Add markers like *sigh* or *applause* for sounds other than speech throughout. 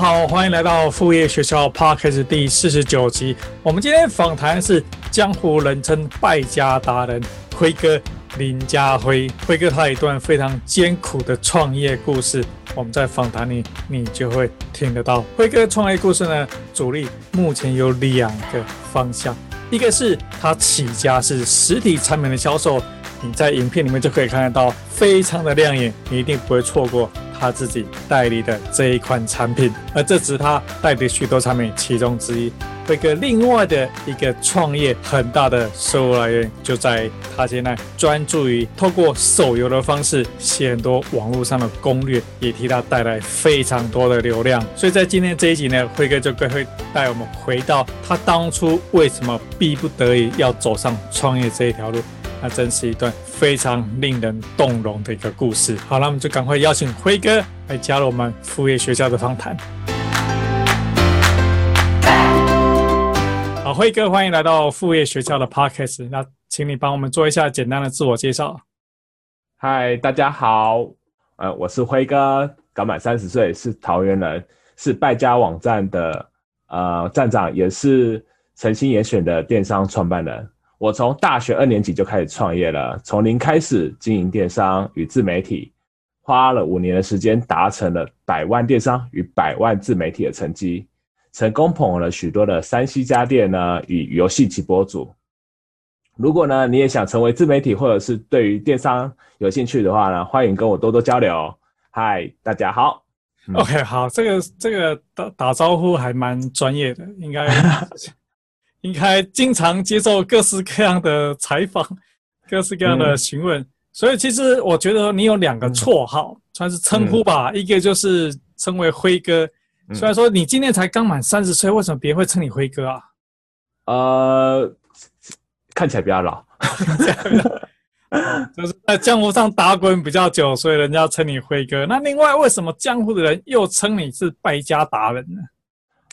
好，欢迎来到副业学校 Podcast 第四十九集。我们今天访谈是江湖人称败家达人辉哥林家辉。辉哥他有一段非常艰苦的创业故事，我们在访谈里你就会听得到。辉哥创业故事呢，主力目前有两个方向，一个是他起家是实体产品的销售。你在影片里面就可以看得到，非常的亮眼，你一定不会错过他自己代理的这一款产品，而这只是他代理许多产品其中之一。辉哥另外的一个创业很大的收入来源，就在他现在专注于透过手游的方式写很多网络上的攻略，也替他带来非常多的流量。所以在今天这一集呢，辉哥就会带我们回到他当初为什么逼不得已要走上创业这一条路。那真是一段非常令人动容的一个故事。好，那我们就赶快邀请辉哥来加入我们副业学校的访谈。好，辉哥，欢迎来到副业学校的 Podcast。那请你帮我们做一下简单的自我介绍。嗨，大家好，呃，我是辉哥，刚满三十岁，是桃园人，是败家网站的呃站长，也是诚心严选的电商创办人。我从大学二年级就开始创业了，从零开始经营电商与自媒体，花了五年的时间达成了百万电商与百万自媒体的成绩，成功捧红了许多的山西家电呢与游戏直播主。如果呢你也想成为自媒体或者是对于电商有兴趣的话呢，欢迎跟我多多交流。嗨，大家好。OK，好，这个这个打打招呼还蛮专业的，应该。*laughs* 应该经常接受各式各样的采访，*laughs* 各式各样的询问，嗯、所以其实我觉得你有两个绰号，嗯、算是称呼吧。嗯、一个就是称为辉哥，嗯、虽然说你今年才刚满三十岁，为什么别人会称你辉哥啊？呃，看起来比较老，*laughs* 就是在江湖上打滚比较久，所以人家称你辉哥。那另外，为什么江湖的人又称你是败家达人呢？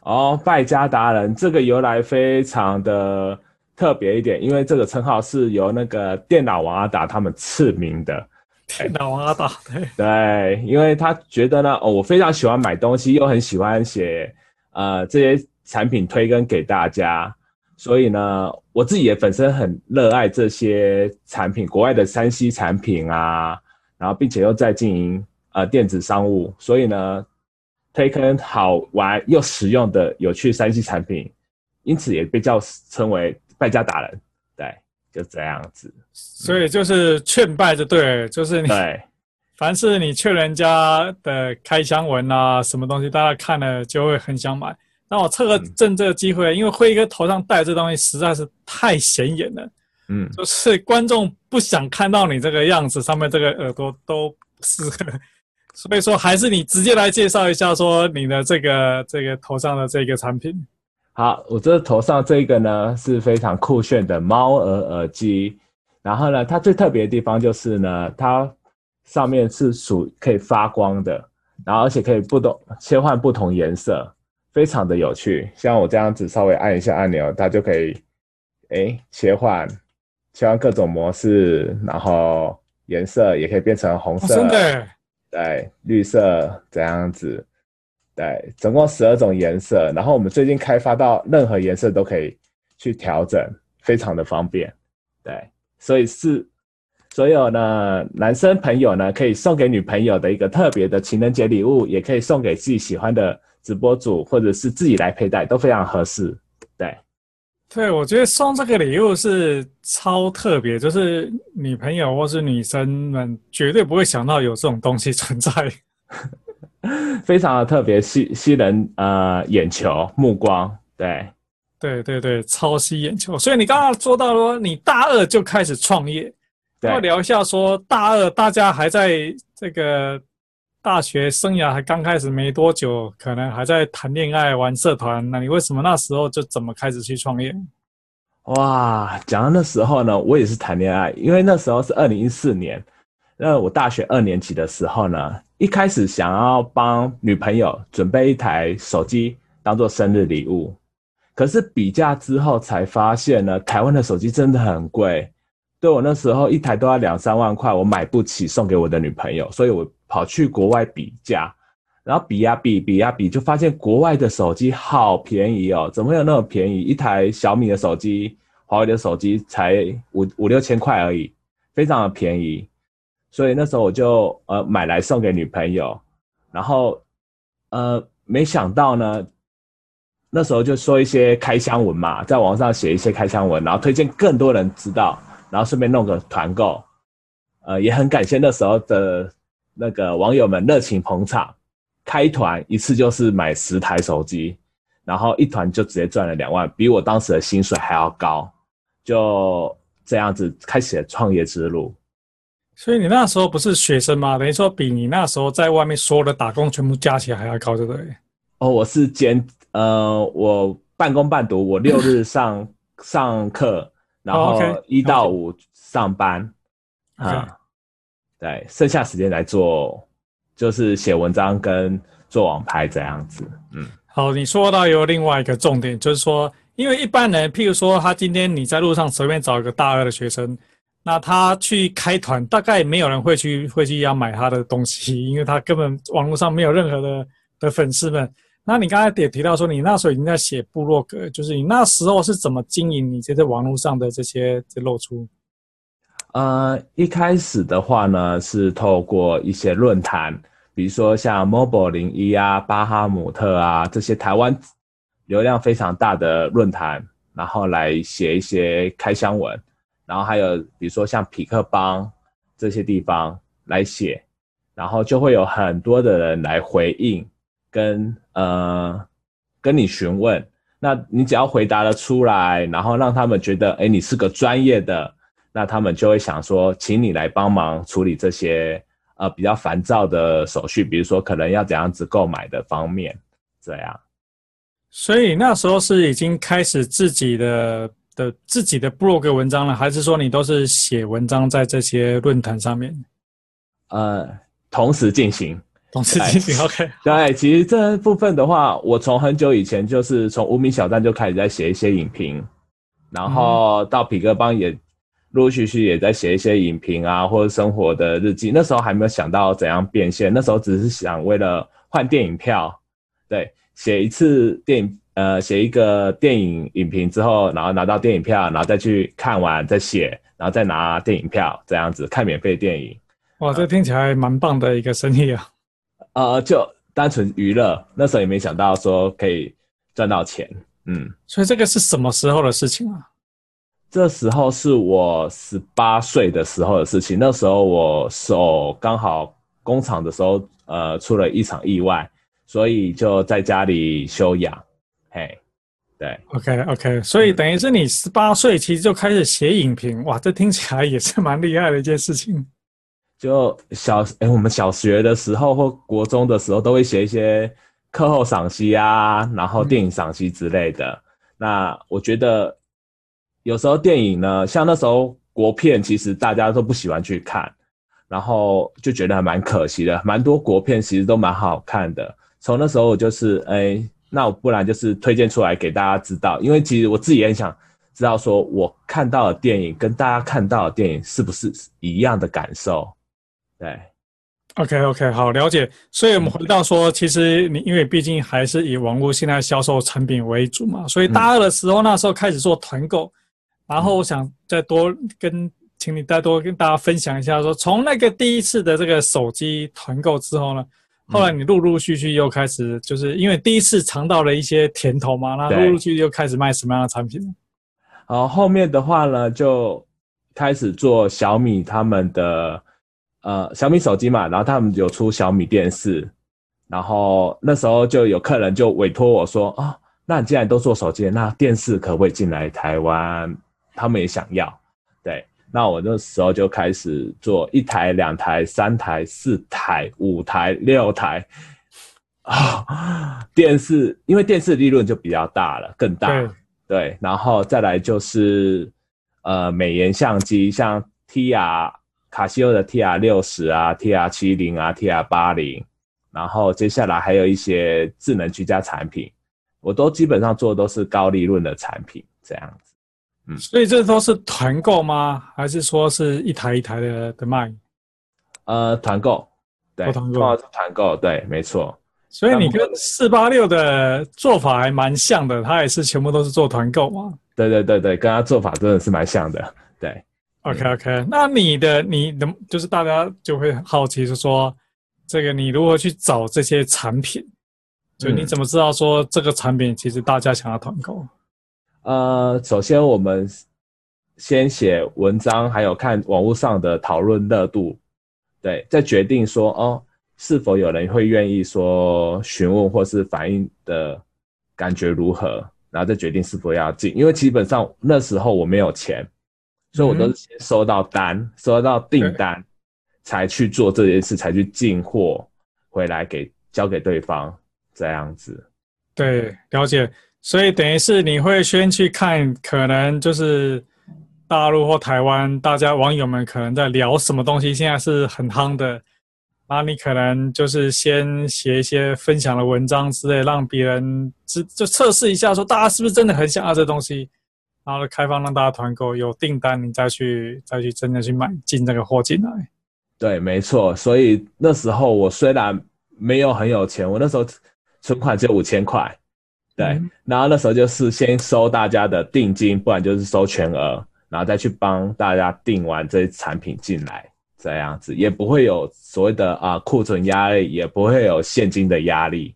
哦，败家达人这个由来非常的特别一点，因为这个称号是由那个电脑王阿达他们赐名的。电脑王阿达，对对，因为他觉得呢，哦，我非常喜欢买东西，又很喜欢写呃这些产品推跟给大家，所以呢，我自己也本身很热爱这些产品，国外的 3C 产品啊，然后并且又在经营呃电子商务，所以呢。推坑好玩又实用的有趣三 C 产品，因此也被叫称为败家达人。对，就这样子。所以就是劝败就对，就是你，对 *laughs* 凡是你劝人家的开箱文啊，什么东西，大家看了就会很想买。那我趁个趁这个机会，嗯、因为辉哥头上戴这东西实在是太显眼了，嗯，就是观众不想看到你这个样子，上面这个耳朵都是。所以说，还是你直接来介绍一下，说你的这个这个头上的这个产品。好，我这头上这个呢是非常酷炫的猫耳耳机，然后呢，它最特别的地方就是呢，它上面是属可以发光的，然后而且可以不同切换不同颜色，非常的有趣。像我这样子稍微按一下按钮，它就可以哎切换切换各种模式，然后颜色也可以变成红色。真的。对，绿色这样子，对，总共十二种颜色。然后我们最近开发到任何颜色都可以去调整，非常的方便。对，所以是所有呢男生朋友呢可以送给女朋友的一个特别的情人节礼物，也可以送给自己喜欢的直播主，或者是自己来佩戴，都非常合适。对。我觉得送这个礼物是超特别，就是女朋友或是女生们绝对不会想到有这种东西存在，*laughs* 非常的特别，吸吸人呃眼球目光，对，对对对，超吸眼球。所以你刚刚说到说你大二就开始创业，对要聊一下说大二大家还在这个。大学生涯还刚开始没多久，可能还在谈恋爱、玩社团。那你为什么那时候就怎么开始去创业？哇，讲到那时候呢，我也是谈恋爱，因为那时候是二零一四年，那我大学二年级的时候呢，一开始想要帮女朋友准备一台手机当做生日礼物，可是比价之后才发现呢，台湾的手机真的很贵，对我那时候一台都要两三万块，我买不起送给我的女朋友，所以我跑去国外比价。然后比呀比，比呀比，就发现国外的手机好便宜哦，怎么会有那么便宜？一台小米的手机，华为的手机才五五六千块而已，非常的便宜。所以那时候我就呃买来送给女朋友，然后呃没想到呢，那时候就说一些开箱文嘛，在网上写一些开箱文，然后推荐更多人知道，然后顺便弄个团购，呃也很感谢那时候的那个网友们热情捧场。开团一次就是买十台手机，然后一团就直接赚了两万，比我当时的薪水还要高，就这样子开启了创业之路。所以你那时候不是学生吗？等于说比你那时候在外面所有的打工全部加起来还要高，对不对？哦，我是兼呃，我半工半读，我六日上上课，然后一到五上班，啊，对，剩下时间来做。就是写文章跟做网拍这样子，嗯，好，你说到有另外一个重点，就是说，因为一般人，譬如说他今天你在路上随便找一个大二的学生，那他去开团，大概没有人会去会去要买他的东西，因为他根本网络上没有任何的的粉丝们。那你刚才也提到说，你那时候已经在写部落格，就是你那时候是怎么经营你这些网络上的这些这露出？呃，一开始的话呢，是透过一些论坛，比如说像 Mobile 零一啊、巴哈姆特啊这些台湾流量非常大的论坛，然后来写一些开箱文，然后还有比如说像匹克邦这些地方来写，然后就会有很多的人来回应，跟呃跟你询问，那你只要回答了出来，然后让他们觉得，哎，你是个专业的。那他们就会想说，请你来帮忙处理这些呃比较烦躁的手续，比如说可能要怎样子购买的方面，这样。所以那时候是已经开始自己的的自己的 blog 文章了，还是说你都是写文章在这些论坛上面？呃，同时进行，同事进行。OK。*laughs* 对，其实这部分的话，我从很久以前就是从无名小站就开始在写一些影评，然后到痞客邦也。陆陆续续也在写一些影评啊，或者生活的日记。那时候还没有想到怎样变现，那时候只是想为了换电影票，对，写一次电影，呃，写一个电影影评之后，然后拿到电影票，然后再去看完再写，然后再拿电影票，这样子看免费电影。哇，这听起来蛮棒的一个生意啊！呃，就单纯娱乐，那时候也没想到说可以赚到钱。嗯，所以这个是什么时候的事情啊？这时候是我十八岁的时候的事情。那时候我手刚好工厂的时候，呃，出了一场意外，所以就在家里休养。嘿，对，OK OK，所以等于是你十八岁其实就开始写影评，哇，这听起来也是蛮厉害的一件事情。就小哎，我们小学的时候或国中的时候都会写一些课后赏析啊，然后电影赏析之类的。那我觉得。有时候电影呢，像那时候国片，其实大家都不喜欢去看，然后就觉得还蛮可惜的。蛮多国片其实都蛮好看的。从那时候我就是，哎，那我不然就是推荐出来给大家知道，因为其实我自己也很想知道，说我看到的电影跟大家看到的电影是不是一样的感受？对，OK OK，好，了解。所以我们回到说，其实你因为毕竟还是以网络现在销售产品为主嘛，所以大二的时候那时候开始做团购。然后我想再多跟，请你再多跟大家分享一下，说从那个第一次的这个手机团购之后呢，后来你陆陆续续又开始，就是因为第一次尝到了一些甜头嘛，那陆陆续续又开始卖什么样的产品？好，后面的话呢，就开始做小米他们的呃小米手机嘛，然后他们有出小米电视，然后那时候就有客人就委托我说啊，那你既然都做手机，那电视可不可以进来台湾？他们也想要，对，那我那时候就开始做一台、两台、三台、四台、五台、六台啊、哦。电视因为电视利润就比较大了，更大，对，然后再来就是呃美颜相机，像 TR 卡西欧的 TR 六十啊，TR 七零啊，TR 八零，然后接下来还有一些智能居家产品，我都基本上做的都是高利润的产品，这样子。嗯，所以这都是团购吗？还是说是一台一台的的卖？呃，团购，对，团购，团购，对，没错。所以你跟四八六的做法还蛮像的，他也是全部都是做团购嘛？对对对对，跟他做法真的是蛮像的。对，OK OK，那你的你的就是大家就会好奇是说，这个你如何去找这些产品？就你怎么知道说这个产品其实大家想要团购？呃，首先我们先写文章，还有看网络上的讨论热度，对，再决定说哦，是否有人会愿意说询问或是反映的感觉如何，然后再决定是否要进。因为基本上那时候我没有钱，所以我都是先收到单，嗯、收到订单，才去做这件事，才去进货回来给交给对方这样子。对，了解。所以等于是你会先去看，可能就是大陆或台湾，大家网友们可能在聊什么东西，现在是很夯的，那你可能就是先写一些分享的文章之类，让别人知就测试一下，说大家是不是真的很想要这东西，然后开放让大家团购，有订单你再去再去真的去买进这个货进来。对，没错。所以那时候我虽然没有很有钱，我那时候存款只有五千块。对，然后那时候就是先收大家的定金，不然就是收全额，然后再去帮大家订完这些产品进来，这样子也不会有所谓的啊库存压力，也不会有现金的压力，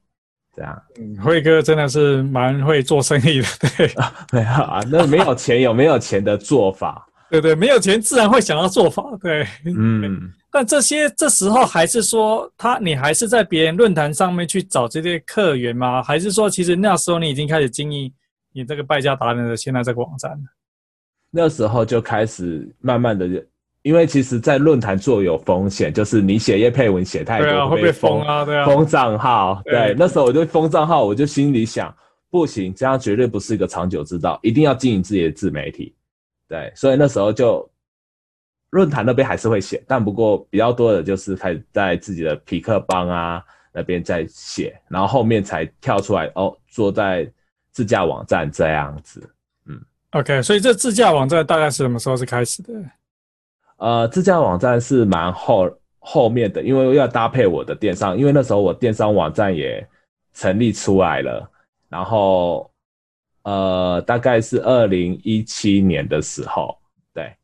这样。嗯，辉哥真的是蛮会做生意的，对啊，没有啊，那没有钱有没有钱的做法？*laughs* 对对，没有钱自然会想要做法，对，嗯。但这些这时候还是说他，你还是在别人论坛上面去找这些客源吗？还是说，其实那时候你已经开始经营你这个败家达人的现在这个网站了？那时候就开始慢慢的，因为其实，在论坛做有风险，就是你写叶配文写太多，对啊，会被封啊，对啊，封账号。对，对，那时候我就封账号，我就心里想，不行，这样绝对不是一个长久之道，一定要经营自己的自媒体。对，所以那时候就。论坛那边还是会写，但不过比较多的就是开始在自己的皮克邦啊那边在写，然后后面才跳出来哦，做在自驾网站这样子。嗯，OK，所以这自驾网站大概是什么时候是开始的？呃，自驾网站是蛮后后面的，因为要搭配我的电商，因为那时候我电商网站也成立出来了，然后呃，大概是二零一七年的时候。对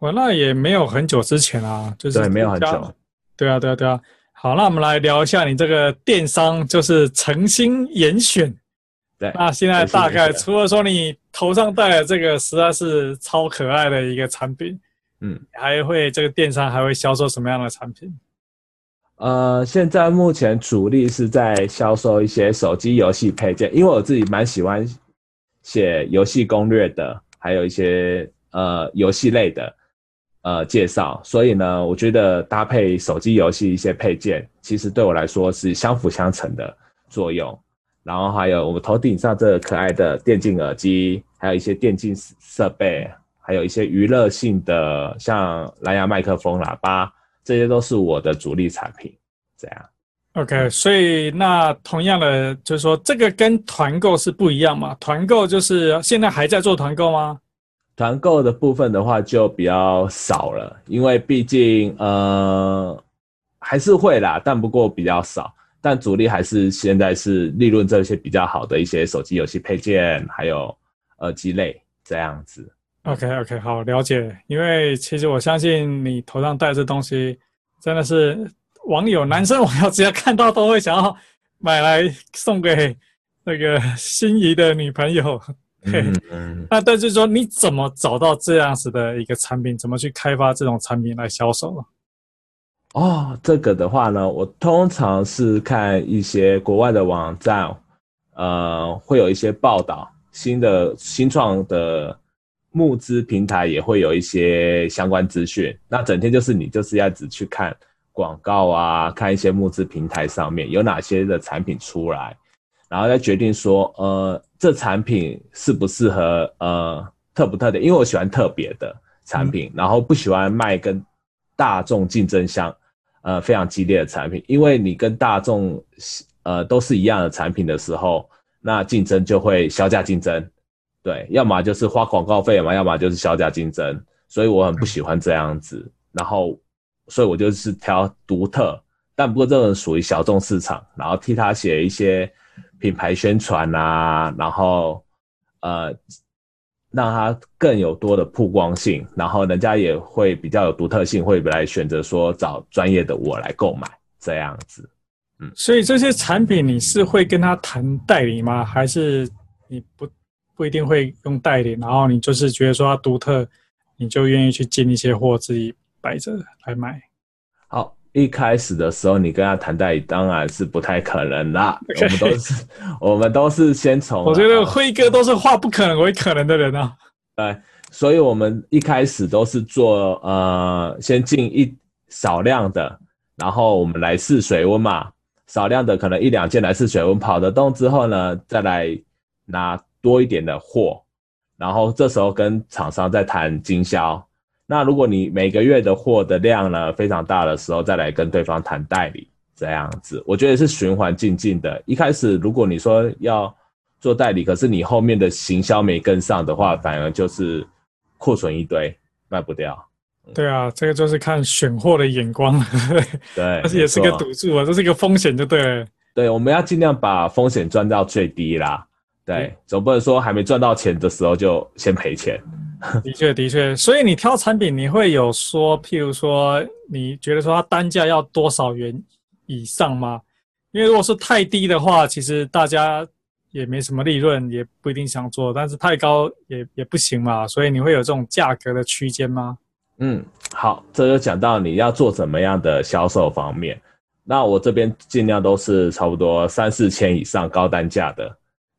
我那也没有很久之前啊，就是对，没有很久。对啊，对啊，对啊。好，那我们来聊一下你这个电商，就是诚心严选。对，那现在大概除了说你头上戴的这个实在是超可爱的一个产品，嗯，还会这个电商还会销售什么样的产品？呃，现在目前主力是在销售一些手机游戏配件，因为我自己蛮喜欢写游戏攻略的，还有一些呃游戏类的。呃，介绍，所以呢，我觉得搭配手机游戏一些配件，其实对我来说是相辅相成的作用。然后还有我们头顶上这个可爱的电竞耳机，还有一些电竞设备，还有一些娱乐性的，像蓝牙麦克风、喇叭，这些都是我的主力产品。这样，OK，所以那同样的就是说，这个跟团购是不一样嘛？团购就是现在还在做团购吗？团购的部分的话就比较少了，因为毕竟呃还是会啦，但不过比较少。但主力还是现在是利润这些比较好的一些手机游戏配件，还有耳机类这样子。OK OK，好，了解。因为其实我相信你头上戴这东西，真的是网友男生网友只要看到都会想要买来送给那个心仪的女朋友。嗯嗯，那但是说你怎么找到这样子的一个产品？怎么去开发这种产品来销售？哦，这个的话呢，我通常是看一些国外的网站，呃，会有一些报道，新的新创的募资平台也会有一些相关资讯。那整天就是你就是要只去看广告啊，看一些募资平台上面有哪些的产品出来。然后再决定说，呃，这产品适不适合呃特不特点，因为我喜欢特别的产品，嗯、然后不喜欢卖跟大众竞争相呃非常激烈的产品，因为你跟大众呃都是一样的产品的时候，那竞争就会削价竞争，对，要么就是花广告费嘛，要么就是小价竞争，所以我很不喜欢这样子，然后所以我就是挑独特，但不过这种属于小众市场，然后替他写一些品牌宣传啊，然后呃让他更有多的曝光性，然后人家也会比较有独特性，会来选择说找专业的我来购买这样子。嗯，所以这些产品你是会跟他谈代理吗？还是你不不一定会用代理？然后你就是觉得说它独特，你就愿意去进一些货自己摆着来卖？好，一开始的时候你跟他谈代理当然是不太可能啦。*laughs* 我们都是我们都是先从我觉得辉哥都是化不可能为可能的人啊。*laughs* 对，所以我们一开始都是做呃先进一少量的，然后我们来试水温嘛。少量的可能一两件来试水温跑得动之后呢，再来拿多一点的货，然后这时候跟厂商在谈经销。那如果你每个月的货的量呢非常大的时候，再来跟对方谈代理，这样子，我觉得是循环进进的。一开始如果你说要做代理，可是你后面的行销没跟上的话，反而就是库存一堆，卖不掉。对啊，这个就是看选货的眼光，对，*laughs* 而且也是个赌注啊，这是一个风险，就对了。对，我们要尽量把风险赚到最低啦。对，嗯、总不能说还没赚到钱的时候就先赔钱。*laughs* 的确，的确。所以你挑产品，你会有说，譬如说，你觉得说它单价要多少元以上吗？因为如果是太低的话，其实大家也没什么利润，也不一定想做；但是太高也也不行嘛。所以你会有这种价格的区间吗？嗯，好，这就讲到你要做怎么样的销售方面。那我这边尽量都是差不多三四千以上高单价的，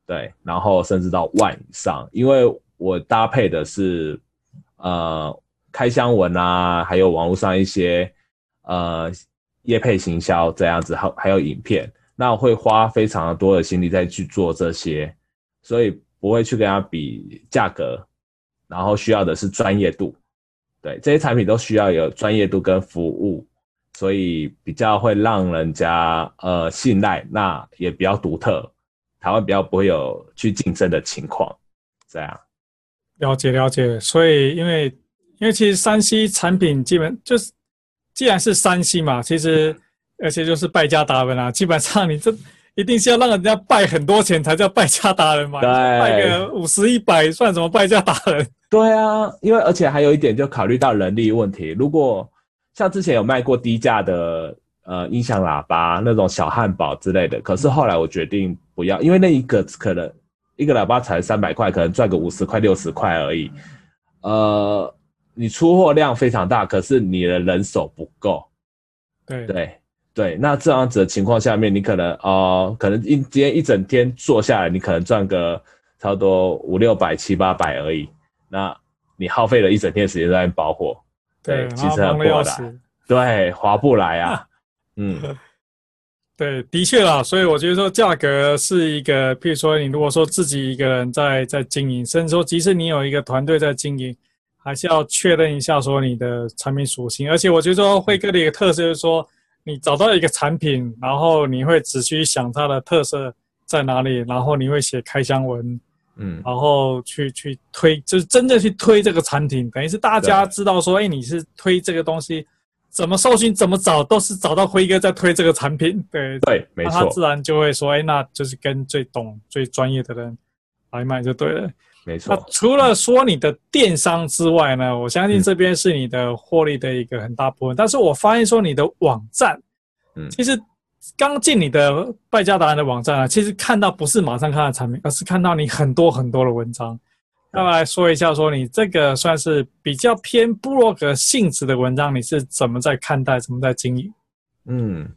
对，然后甚至到万以上，因为我搭配的是呃开箱文啊，还有网络上一些呃业配行销这样子，还还有影片，那我会花非常多的心力再去做这些，所以不会去跟他比价格，然后需要的是专业度。对，这些产品都需要有专业度跟服务，所以比较会让人家呃信赖，那也比较独特，台湾比较不会有去竞争的情况，这样。了解了解，所以因为因为其实山西产品基本就是，既然是山西嘛，其实 *laughs* 而且就是败家达人啊，基本上你这一定是要让人家败很多钱才叫败家达人嘛，对，败个五十一百算什么败家达人？对啊，因为而且还有一点，就考虑到人力问题。如果像之前有卖过低价的呃音响喇叭那种小汉堡之类的，可是后来我决定不要，因为那一个可能一个喇叭才三百块，可能赚个五十块六十块而已。呃，你出货量非常大，可是你的人手不够。对对对，那这样子的情况下面，你可能哦、呃，可能一今天一整天做下来，你可能赚个差不多五六百七八百而已。那你耗费了一整天时间在包货，对，其实很不划算，对，划不来啊。嗯，*laughs* 对，的确啦，所以我觉得说价格是一个，譬如说你如果说自己一个人在在经营，甚至说即使你有一个团队在经营，还是要确认一下说你的产品属性。而且我觉得说辉哥的一个特色就是说，你找到一个产品，然后你会仔细想它的特色在哪里，然后你会写开箱文。嗯，然后去去推，就是真正去推这个产品，等于是大家知道说，哎，你是推这个东西，怎么搜寻，怎么找，都是找到辉哥在推这个产品，对对，没错，他自然就会说，哎，那就是跟最懂、最专业的人来买就对了，没错。那除了说你的电商之外呢，我相信这边是你的获利的一个很大部分，嗯、但是我发现说你的网站，嗯，其实。刚进你的败家达人的网站啊，其实看到不是马上看到产品，而是看到你很多很多的文章。要来说一下，说你这个算是比较偏部落格性质的文章，你是怎么在看待，怎么在经营？嗯，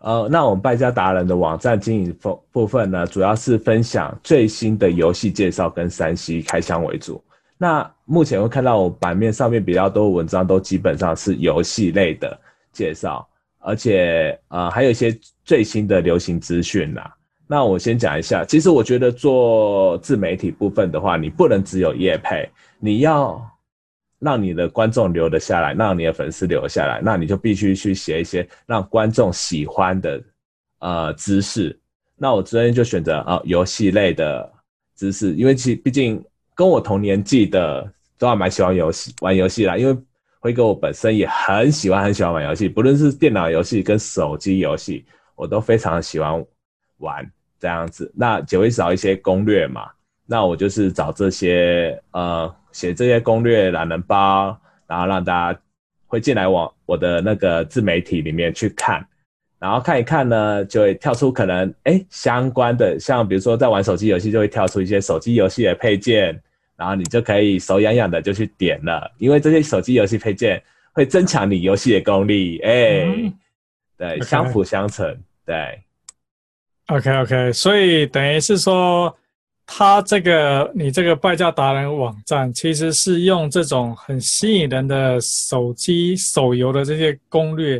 呃，那我们败家达人的网站经营部部分呢，主要是分享最新的游戏介绍跟三 C 开箱为主。那目前会看到我版面上面比较多文章，都基本上是游戏类的介绍。而且，呃，还有一些最新的流行资讯啦。那我先讲一下，其实我觉得做自媒体部分的话，你不能只有业配，你要让你的观众留得下来，让你的粉丝留下来，那你就必须去写一些让观众喜欢的呃知识。那我昨天就选择啊游戏类的知识，因为其毕竟跟我同年纪的都还蛮喜欢游戏玩游戏啦，因为辉哥我本身也很喜欢很喜欢玩游戏，不论是电脑游戏跟手机游戏，我都非常喜欢玩。这样子，那就会找一些攻略嘛。那我就是找这些呃，写这些攻略懒人包，然后让大家会进来往我的那个自媒体里面去看，然后看一看呢，就会跳出可能哎相关的，像比如说在玩手机游戏，就会跳出一些手机游戏的配件，然后你就可以手痒痒的就去点了，因为这些手机游戏配件会增强你游戏的功力，哎，嗯、对.相辅相成，对。OK OK，所以等于是说，他这个你这个败家达人网站，其实是用这种很吸引人的手机手游的这些攻略，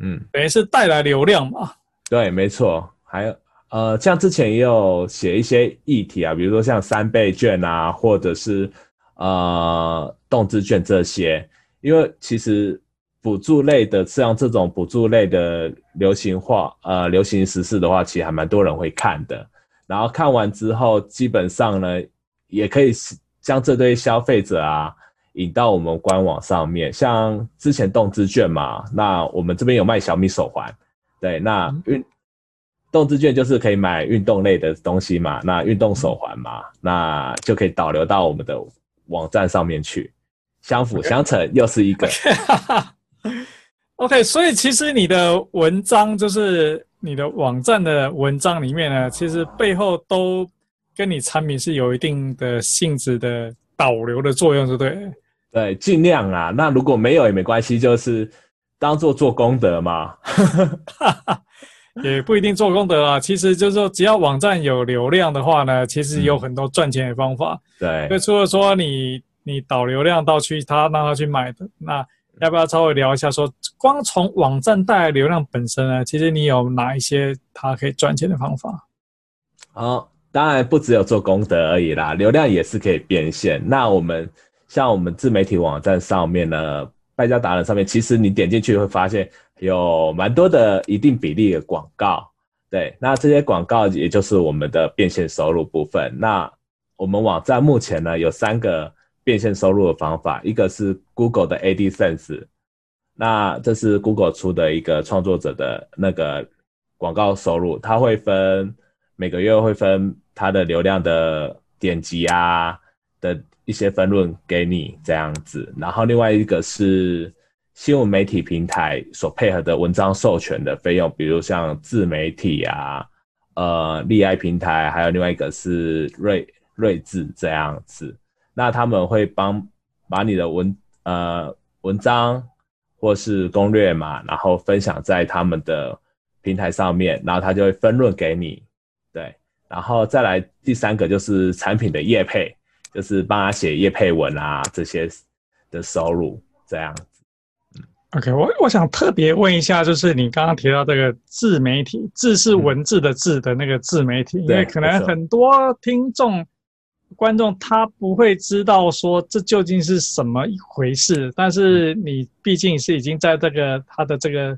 嗯，等于是带来流量嘛。对，没错。还有呃，像之前也有写一些议题啊，比如说像三倍券啊，或者是呃动滋券这些，因为其实。补助类的，像这种补助类的流行话，呃，流行时事的话，其实还蛮多人会看的。然后看完之后，基本上呢，也可以将这堆消费者啊引到我们官网上面。像之前动资券嘛，那我们这边有卖小米手环，对，那运动资券就是可以买运动类的东西嘛，那运动手环嘛，那就可以导流到我们的网站上面去，相辅相成，又是一个。OK，所以其实你的文章就是你的网站的文章里面呢，其实背后都跟你产品是有一定的性质的导流的作用，对不对？对，尽量啊。那如果没有也没关系，就是当做做功德嘛。*laughs* 也不一定做功德啊。其实就是说，只要网站有流量的话呢，其实有很多赚钱的方法。嗯、对，所以除了说你你导流量到去他让他去买的那。要不要稍微聊一下说，光从网站带来流量本身呢？其实你有哪一些它可以赚钱的方法？哦，当然不只有做功德而已啦，流量也是可以变现。那我们像我们自媒体网站上面呢，败家达人上面，其实你点进去会发现有蛮多的一定比例的广告。对，那这些广告也就是我们的变现收入部分。那我们网站目前呢有三个。变现收入的方法，一个是 Google 的 AdSense，那这是 Google 出的一个创作者的那个广告收入，它会分每个月会分它的流量的点击啊的一些分润给你这样子，然后另外一个是新闻媒体平台所配合的文章授权的费用，比如像自媒体啊，呃，利爱平台，还有另外一个是睿睿智这样子。那他们会帮把你的文呃文章或是攻略嘛，然后分享在他们的平台上面，然后他就会分润给你，对，然后再来第三个就是产品的业配，就是帮他写业配文啊这些的收入这样子。嗯，OK，我我想特别问一下，就是你刚刚提到这个自媒体，字是文字的字的那个自媒体，嗯、因为可能很多听众。观众他不会知道说这究竟是什么一回事，但是你毕竟是已经在这个他的这个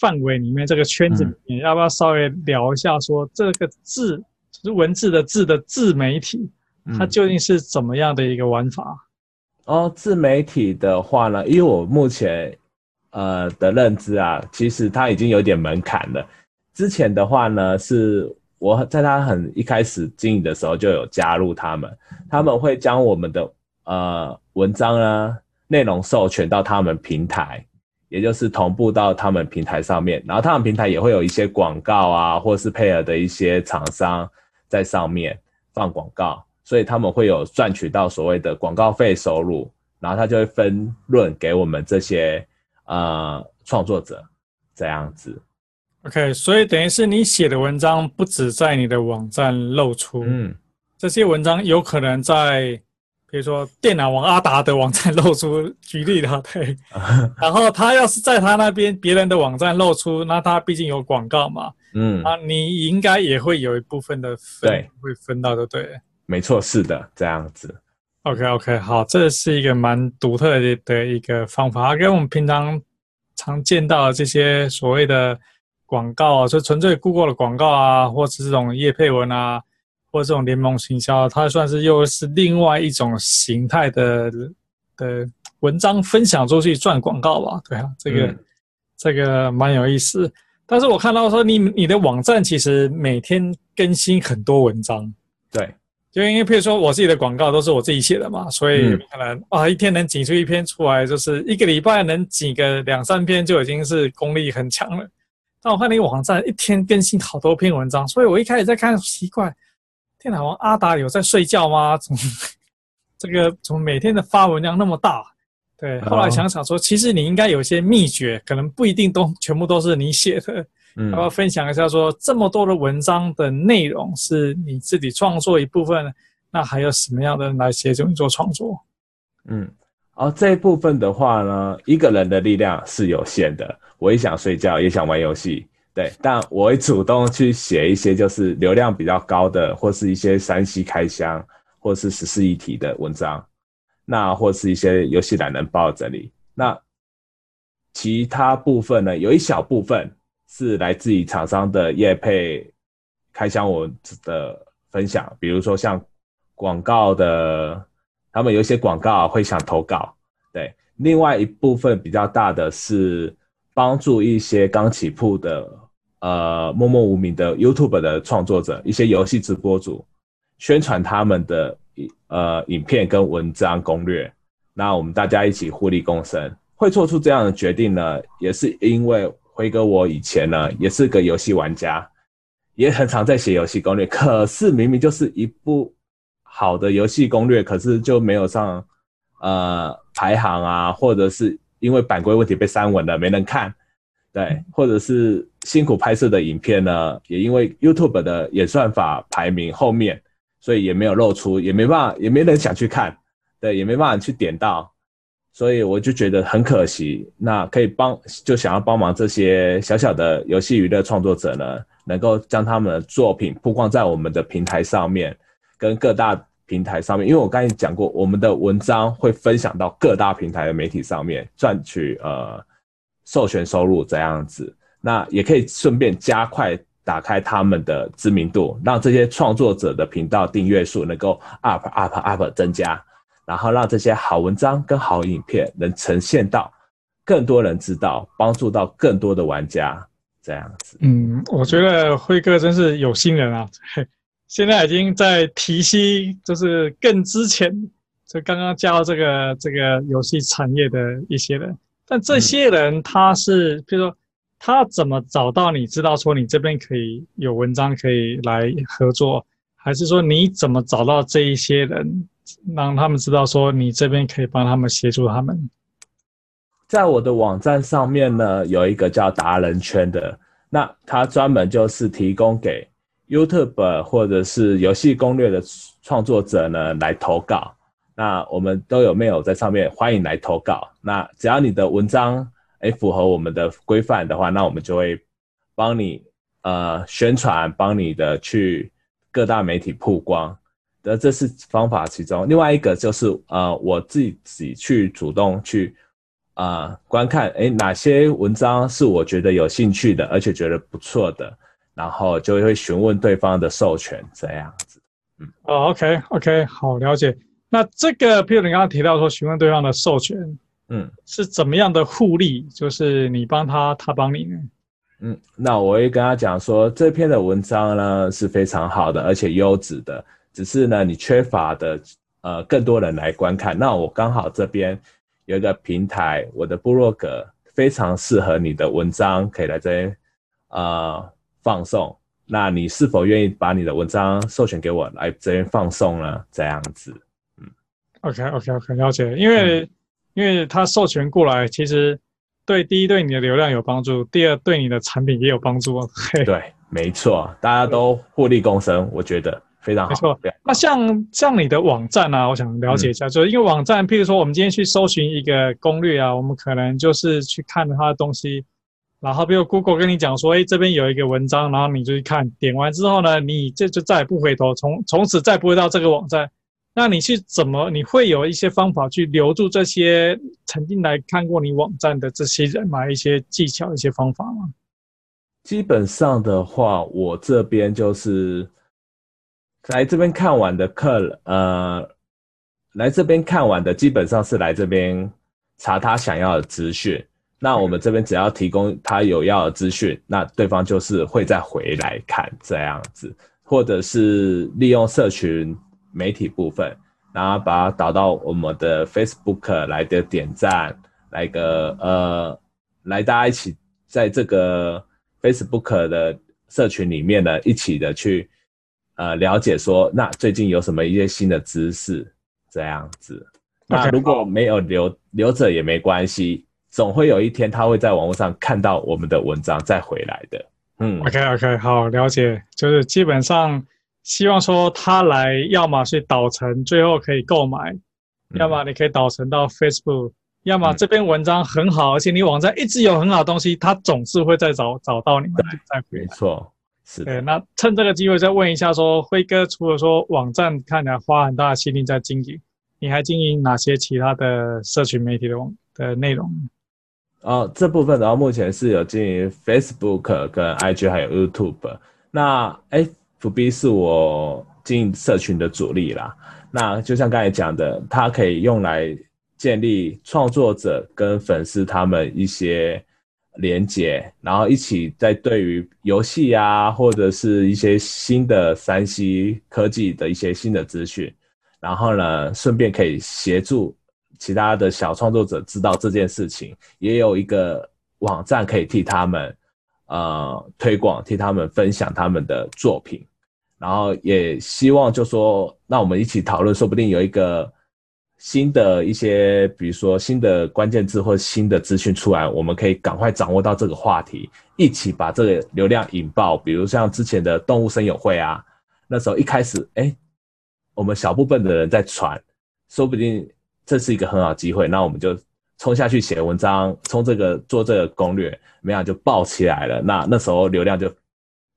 范围里面，这个圈子里面，嗯、要不要稍微聊一下说这个字就是文字的字的自媒体，它究竟是怎么样的一个玩法？哦，自媒体的话呢，因为我目前呃的认知啊，其实它已经有点门槛了。之前的话呢是。我在他很一开始经营的时候就有加入他们，他们会将我们的呃文章啊内容授权到他们平台，也就是同步到他们平台上面，然后他们平台也会有一些广告啊，或是配合的一些厂商在上面放广告，所以他们会有赚取到所谓的广告费收入，然后他就会分润给我们这些呃创作者这样子。OK，所以等于是你写的文章不止在你的网站露出，嗯，这些文章有可能在，比如说电脑王阿达的网站露出，举例的对，*laughs* 然后他要是在他那边别人的网站露出，那他毕竟有广告嘛，嗯，啊，你应该也会有一部分的分对。会分到的，对，没错，是的，这样子。OK OK，好，这是一个蛮独特的的一个方法，跟我们平常常见到的这些所谓的广告啊，就纯粹 Google 的广告啊，或者是这种叶配文啊。或这种联盟行销，它算是又是另外一种形态的的文章分享出去赚广告吧？对啊，这个、嗯、这个蛮有意思。但是我看到说你你的网站其实每天更新很多文章，对，就因为譬如说我自己的广告都是我自己写的嘛，所以可能、嗯、啊一天能挤出一篇出来，就是一个礼拜能挤个两三篇就已经是功力很强了。但我看你网站一天更新好多篇文章，所以我一开始在看奇怪。电脑王阿达有在睡觉吗？怎么 *laughs* 这个怎么每天的发文量那么大？对，后来想想说，其实你应该有些秘诀，可能不一定都全部都是你写的。嗯，要不要分享一下说，说这么多的文章的内容是你自己创作一部分，那还有什么样的人来协助你做创作？嗯，哦，这一部分的话呢，一个人的力量是有限的。我也想睡觉，也想玩游戏。对，但我会主动去写一些就是流量比较高的，或是一些山西开箱，或是十四一体的文章，那或是一些游戏懒人包整理。那其他部分呢，有一小部分是来自于厂商的业配开箱文的分享，比如说像广告的，他们有一些广告会想投稿。对，另外一部分比较大的是帮助一些刚起步的。呃，默默无名的 YouTube 的创作者，一些游戏直播主，宣传他们的呃影片跟文章攻略，那我们大家一起互利共生。会做出这样的决定呢，也是因为辉哥我以前呢也是个游戏玩家，也很常在写游戏攻略，可是明明就是一部好的游戏攻略，可是就没有上呃排行啊，或者是因为版规问题被删文了，没人看。对，或者是辛苦拍摄的影片呢，也因为 YouTube 的演算法排名后面，所以也没有露出，也没办法，也没人想去看，对，也没办法去点到，所以我就觉得很可惜。那可以帮，就想要帮忙这些小小的游戏娱乐创作者呢，能够将他们的作品曝光在我们的平台上面，跟各大平台上面。因为我刚才讲过，我们的文章会分享到各大平台的媒体上面，赚取呃。授权收入这样子，那也可以顺便加快打开他们的知名度，让这些创作者的频道订阅数能够 up up up 增加，然后让这些好文章跟好影片能呈现到更多人知道，帮助到更多的玩家这样子。嗯，我觉得辉哥真是有心人啊！现在已经在提携，就是更之前就刚刚加入这个这个游戏产业的一些人。但这些人他是，比如说，他怎么找到你？知道说你这边可以有文章可以来合作，还是说你怎么找到这一些人，让他们知道说你这边可以帮他们协助他们？在我的网站上面呢，有一个叫达人圈的，那他专门就是提供给 YouTube 或者是游戏攻略的创作者呢来投稿。那我们都有 mail 在上面，欢迎来投稿。那只要你的文章诶符合我们的规范的话，那我们就会帮你呃宣传，帮你的去各大媒体曝光。的这是方法其中，另外一个就是呃我自己去主动去啊、观看，诶哪些文章是我觉得有兴趣的，而且觉得不错的，然后就会询问对方的授权这样子。嗯，哦，OK OK，好，了解。那这个，譬如你刚刚提到说询问对方的授权，嗯，是怎么样的互利？就是你帮他，他帮你呢？嗯，那我会跟他讲说，这篇的文章呢是非常好的，而且优质的，只是呢你缺乏的呃更多人来观看。那我刚好这边有一个平台，我的部落格非常适合你的文章，可以来这边呃放送。那你是否愿意把你的文章授权给我来这边放送呢？这样子。嗯 OK，OK，OK，了解。因为，嗯、因为他授权过来，其实对第一对你的流量有帮助，第二对你的产品也有帮助。对，没错，大家都互利共生，我觉得。非常好。没错。那像像你的网站啊，我想了解一下，嗯、就是因为网站，譬如说我们今天去搜寻一个攻略啊，我们可能就是去看它的东西，然后比如 Google 跟你讲说，哎，这边有一个文章，然后你就去看，点完之后呢，你这就再也不回头，从从此再不会到这个网站。那你去怎么？你会有一些方法去留住这些曾经来看过你网站的这些人吗？一些技巧、一些方法吗？基本上的话，我这边就是来这边看完的客人，呃，来这边看完的基本上是来这边查他想要的资讯。那我们这边只要提供他有要的资讯，那对方就是会再回来看这样子，或者是利用社群。媒体部分，然后把它导到我们的 Facebook 来的点赞，来个呃，来大家一起在这个 Facebook 的社群里面呢，一起的去呃了解说，那最近有什么一些新的知识这样子。那如果没有留留着也没关系，总会有一天他会在网络上看到我们的文章再回来的。嗯，OK OK，好，了解，就是基本上。希望说他来，要么是导成，最后可以购买；嗯、要么你可以导成到 Facebook；要么这篇文章很好，嗯、而且你网站一直有很好的东西，他总是会再找找到你们再回来。没错，是的。对，那趁这个机会再问一下说，说辉哥除了说网站看起来花很大的心力在经营，你还经营哪些其他的社群媒体的网的内容？哦，这部分的话，目前是有经营 Facebook 跟 IG 还有 YouTube。那。FB 是我经营社群的主力啦。那就像刚才讲的，它可以用来建立创作者跟粉丝他们一些连接，然后一起在对于游戏啊，或者是一些新的三 C 科技的一些新的资讯，然后呢，顺便可以协助其他的小创作者知道这件事情，也有一个网站可以替他们。呃，推广替他们分享他们的作品，然后也希望就说，那我们一起讨论，说不定有一个新的一些，比如说新的关键字或新的资讯出来，我们可以赶快掌握到这个话题，一起把这个流量引爆。比如像之前的动物森友会啊，那时候一开始，哎，我们小部分的人在传，说不定这是一个很好机会，那我们就。冲下去写文章，冲这个做这个攻略，没想到就爆起来了。那那时候流量就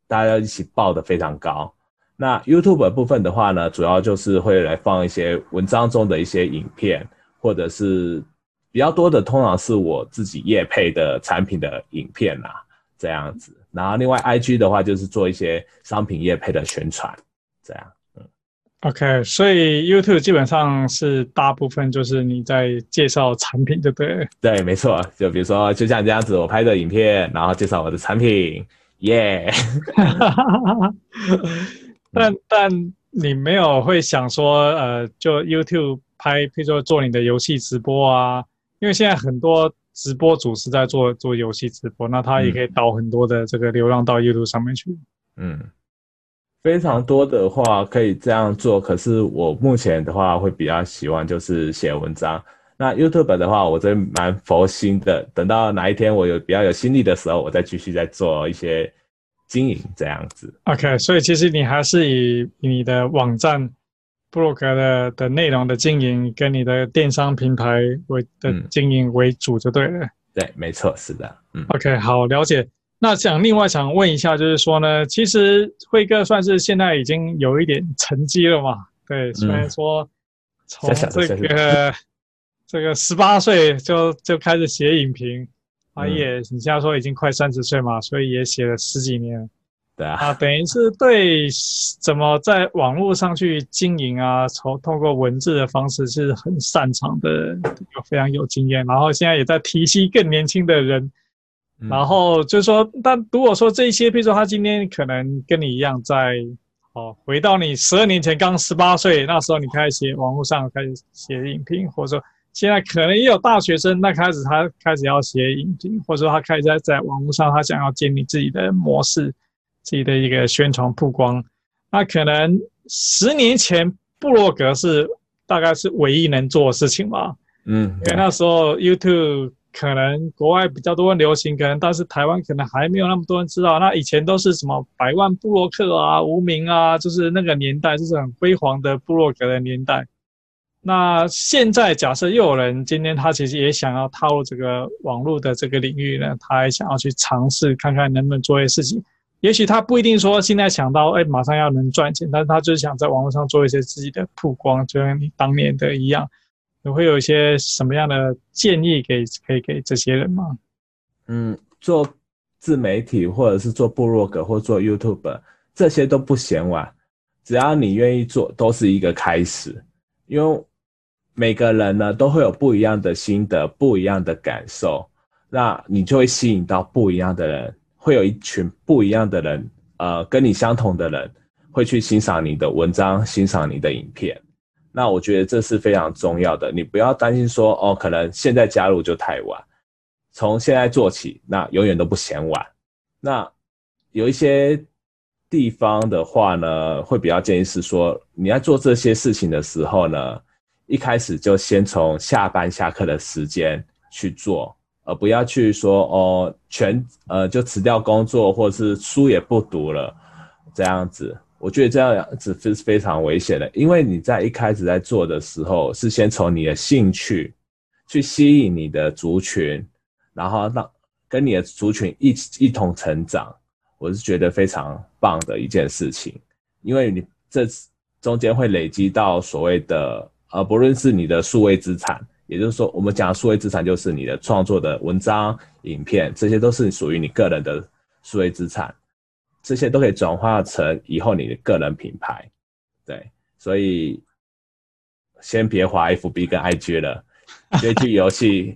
大家一起爆得非常高。那 YouTube 部分的话呢，主要就是会来放一些文章中的一些影片，或者是比较多的，通常是我自己业配的产品的影片啦，这样子。然后另外 IG 的话，就是做一些商品业配的宣传，这样。OK，所以 YouTube 基本上是大部分就是你在介绍产品，对不对？对，没错。就比如说，就像这样子，我拍的影片，然后介绍我的产品，耶、*laughs* yeah。但但你没有会想说，呃，就 YouTube 拍，譬如说做你的游戏直播啊，因为现在很多直播主是在做做游戏直播，那他也可以导很多的这个流量到 YouTube 上面去。嗯。非常多的话可以这样做，可是我目前的话会比较喜欢就是写文章。那 YouTube 的话，我真蛮佛心的。等到哪一天我有比较有心力的时候，我再继续再做一些经营这样子。OK，所以其实你还是以你的网站、部落格的的内容的经营，跟你的电商平台为的经营为主就对了。嗯、对，没错，是的。嗯，OK，好，了解。那想另外想问一下，就是说呢，其实辉哥算是现在已经有一点成绩了嘛？对，虽然说从这个这个十八岁就就开始写影评，啊也，你现在说已经快三十岁嘛，所以也写了十几年。对啊，啊，等于是对怎么在网络上去经营啊，从通过文字的方式是很擅长的，有非常有经验，然后现在也在提携更年轻的人。然后就是说，但如果说这些，比如说他今天可能跟你一样在，在哦，回到你十二年前刚十八岁那时候，你开始写网络上开始写影评，或者说现在可能也有大学生，那开始他开始要写影评，或者说他开始在在网络上他想要建立自己的模式，自己的一个宣传曝光，那可能十年前布洛格是大概是唯一能做的事情吧。嗯，因为那时候 YouTube 可能国外比较多人流行，可能但是台湾可能还没有那么多人知道。那以前都是什么百万部落客啊、无名啊，就是那个年代，就是很辉煌的部落格的年代。那现在假设又有人今天他其实也想要踏入这个网络的这个领域呢，他还想要去尝试看看能不能做一些事情。也许他不一定说现在想到哎马上要能赚钱，但是他就是想在网络上做一些自己的曝光，就像你当年的一样。你会有一些什么样的建议给可以给这些人吗？嗯，做自媒体或者是做部落格或做 YouTube，这些都不嫌晚，只要你愿意做，都是一个开始。因为每个人呢都会有不一样的心得、不一样的感受，那你就会吸引到不一样的人，会有一群不一样的人，呃，跟你相同的人会去欣赏你的文章、欣赏你的影片。那我觉得这是非常重要的，你不要担心说哦，可能现在加入就太晚，从现在做起，那永远都不嫌晚。那有一些地方的话呢，会比较建议是说，你在做这些事情的时候呢，一开始就先从下班下课的时间去做，而不要去说哦，全呃就辞掉工作，或者是书也不读了，这样子。我觉得这样子是非常危险的，因为你在一开始在做的时候，是先从你的兴趣去吸引你的族群，然后让跟你的族群一起一同成长，我是觉得非常棒的一件事情，因为你这中间会累积到所谓的呃，不论是你的数位资产，也就是说，我们讲数位资产就是你的创作的文章、影片，这些都是属于你个人的数位资产。这些都可以转化成以后你的个人品牌，对，所以先别滑 FB 跟 IG 了，这句 *laughs* 游戏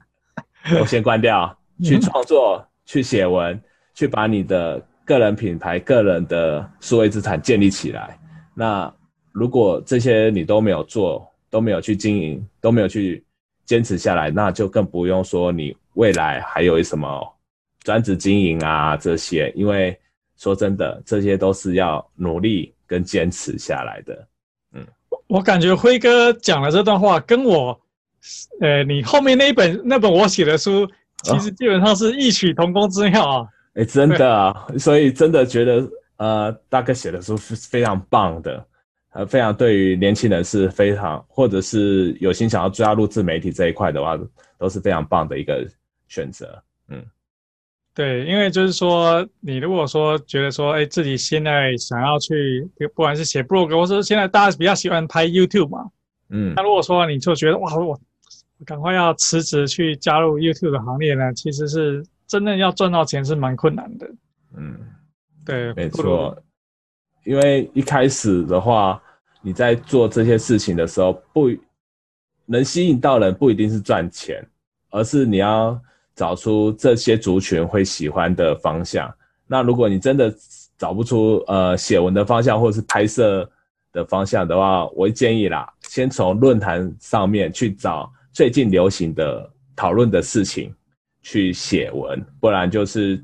我先关掉，去创作、去写文、去把你的个人品牌、个人的数位资产建立起来。那如果这些你都没有做，都没有去经营，都没有去坚持下来，那就更不用说你未来还有什么专职经营啊这些，因为。说真的，这些都是要努力跟坚持下来的。嗯，我感觉辉哥讲的这段话跟我，呃，你后面那一本那本我写的书，其实基本上是异曲同工之妙啊。哎、哦欸，真的啊，*laughs* 所以真的觉得，呃，大哥写的书是非常棒的，呃，非常对于年轻人是非常，或者是有心想要加入自媒体这一块的话，都是非常棒的一个选择。嗯。对，因为就是说，你如果说觉得说，哎，自己现在想要去，不管是写 blog，或是现在大家比较喜欢拍 YouTube 嘛，嗯，那如果说你就觉得哇，我赶快要辞职去加入 YouTube 的行列呢，其实是真的要赚到钱是蛮困难的。嗯，对，没错，因为一开始的话，你在做这些事情的时候，不能吸引到人，不一定是赚钱，而是你要。找出这些族群会喜欢的方向。那如果你真的找不出呃写文的方向，或者是拍摄的方向的话，我建议啦，先从论坛上面去找最近流行的讨论的事情去写文，不然就是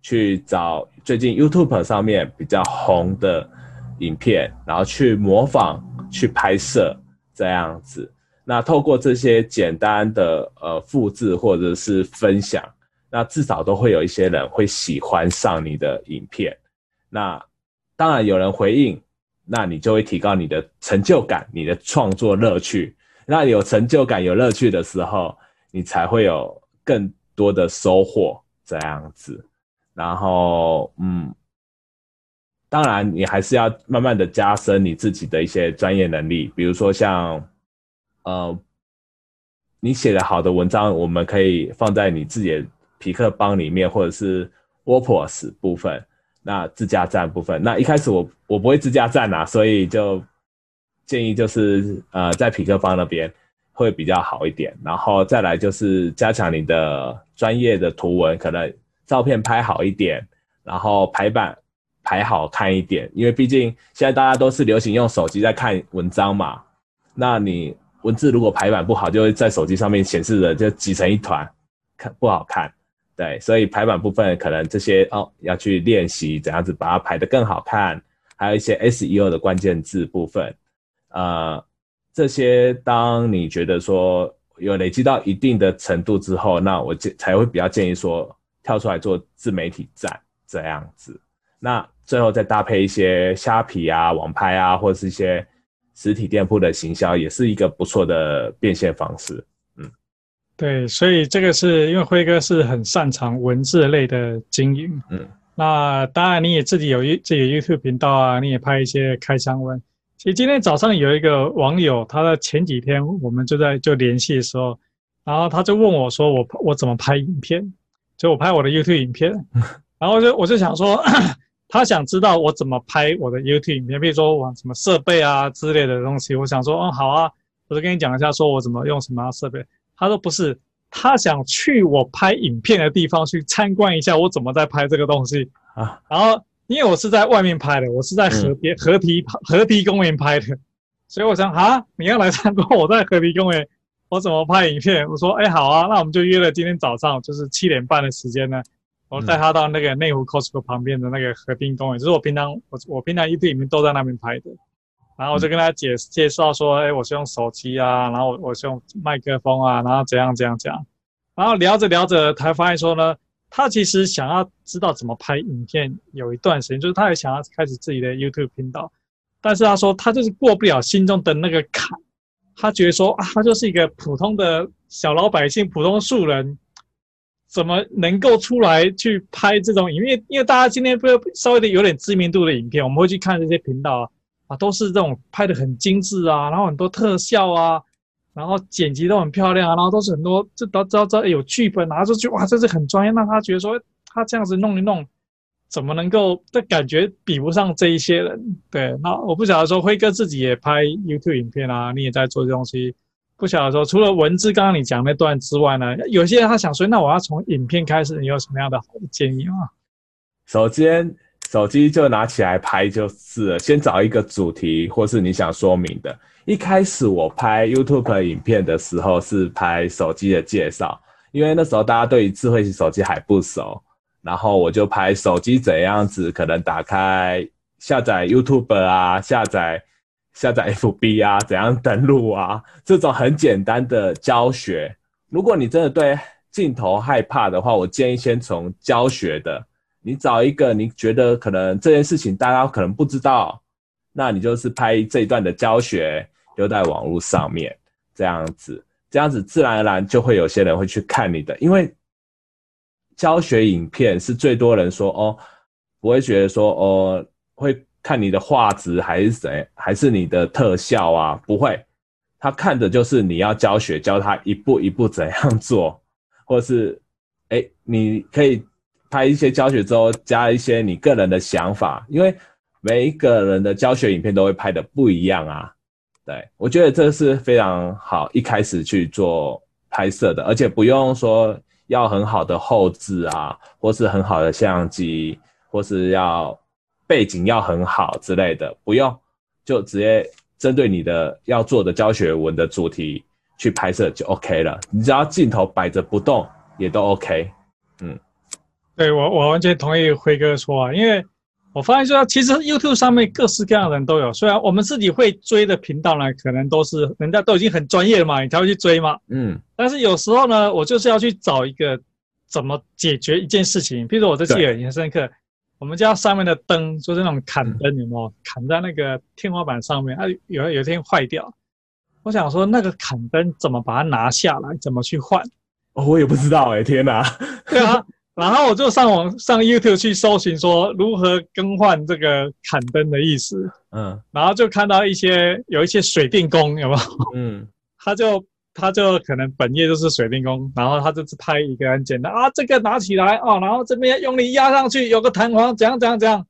去找最近 YouTube 上面比较红的影片，然后去模仿去拍摄这样子。那透过这些简单的呃复制或者是分享，那至少都会有一些人会喜欢上你的影片。那当然有人回应，那你就会提高你的成就感，你的创作乐趣。那有成就感、有乐趣的时候，你才会有更多的收获这样子。然后嗯，当然你还是要慢慢的加深你自己的一些专业能力，比如说像。呃，你写的好的文章，我们可以放在你自己的痞客邦里面，或者是 WordPress 部分，那自驾站部分。那一开始我我不会自驾站啊，所以就建议就是呃在痞客邦那边会比较好一点。然后再来就是加强你的专业的图文，可能照片拍好一点，然后排版排好看一点，因为毕竟现在大家都是流行用手机在看文章嘛，那你。文字如果排版不好，就会在手机上面显示的就挤成一团，看不好看。对，所以排版部分可能这些哦要去练习怎样子把它排得更好看，还有一些 SEO 的关键字部分，呃，这些当你觉得说有累积到一定的程度之后，那我建才会比较建议说跳出来做自媒体站这样子。那最后再搭配一些虾皮啊、网拍啊，或者是一些实体店铺的行销，也是一个不错的变现方式。嗯，对，所以这个是因为辉哥是很擅长文字类的经营。嗯，那当然你也自己有一自己的 YouTube 频道啊，你也拍一些开箱文。其实今天早上有一个网友，他在前几天我们就在就联系的时候，然后他就问我说我：“我我怎么拍影片？就我拍我的 YouTube 影片。*laughs* ”然后就我就想说，他想知道我怎么拍我的 YouTube 影片，比如说我什么设备啊之类的东西。我想说，嗯，好啊，我就跟你讲一下，说我怎么用什么设备。他说不是，他想去我拍影片的地方去参观一下我怎么在拍这个东西啊，然后。因为我是在外面拍的，我是在河边、嗯、河堤河堤公园拍的，所以我想啊，你要来参观我在河堤公园，我怎么拍影片？我说哎好啊，那我们就约了今天早上就是七点半的时间呢，我带他到那个内湖 Costco 旁边的那个河滨公园，就是我平常我我平常一天里面都在那边拍的，然后我就跟他解介绍说，哎，我是用手机啊，然后我我是用麦克风啊，然后怎样怎样怎样，然后聊着聊着才发现说呢。他其实想要知道怎么拍影片，有一段时间，就是他也想要开始自己的 YouTube 频道，但是他说他就是过不了心中的那个坎，他觉得说啊，他就是一个普通的小老百姓，普通素人，怎么能够出来去拍这种影片？因为大家今天不要稍微的有点知名度的影片，我们会去看这些频道啊，啊，都是这种拍的很精致啊，然后很多特效啊。然后剪辑都很漂亮啊，然后都是很多，这都知道知道有剧本拿出去，哇，这是很专业。那他觉得说，他这样子弄一弄，怎么能够？这感觉比不上这一些人。对，那我不晓得说，辉哥自己也拍 YouTube 影片啊，你也在做这东西。不晓得说，除了文字刚刚你讲那段之外呢，有些人他想说，那我要从影片开始，你有什么样的好的建议吗？首先，手机就拿起来拍就是了，先找一个主题或是你想说明的。一开始我拍 YouTube 影片的时候是拍手机的介绍，因为那时候大家对于智慧型手机还不熟，然后我就拍手机怎样子，可能打开下载 YouTube 啊，下载下载 FB 啊，怎样登录啊，这种很简单的教学。如果你真的对镜头害怕的话，我建议先从教学的，你找一个你觉得可能这件事情大家可能不知道，那你就是拍这一段的教学。丢在网络上面，这样子，这样子自然而然就会有些人会去看你的，因为教学影片是最多人说哦，不会觉得说哦，会看你的画质还是谁，还是你的特效啊？不会，他看的就是你要教学，教他一步一步怎样做，或是哎，你可以拍一些教学之后加一些你个人的想法，因为每一个人的教学影片都会拍的不一样啊。对，我觉得这是非常好，一开始去做拍摄的，而且不用说要很好的后置啊，或是很好的相机，或是要背景要很好之类的，不用，就直接针对你的要做的教学文的主题去拍摄就 OK 了。你只要镜头摆着不动也都 OK。嗯，对，我我完全同意辉哥说啊，因为。我发现说，其实 YouTube 上面各式各样的人都有。虽然我们自己会追的频道呢，可能都是人家都已经很专业了嘛，你才会去追嘛。嗯。但是有时候呢，我就是要去找一个怎么解决一件事情。比如说，我这次也很深刻，我们家上面的灯就是那种砍灯，有没有？砍在那个天花板上面，它有有一天坏掉。我想说，那个砍灯怎么把它拿下来？怎么去换？哦，我也不知道哎、欸，天哪！对啊。然后我就上网上 YouTube 去搜寻说如何更换这个砍灯的意思，嗯，然后就看到一些有一些水电工有没有？嗯，*laughs* 他就他就可能本业就是水电工，然后他就是拍一个很简单啊，这个拿起来哦，然后这边用力压上去，有个弹簧，怎样怎样怎样，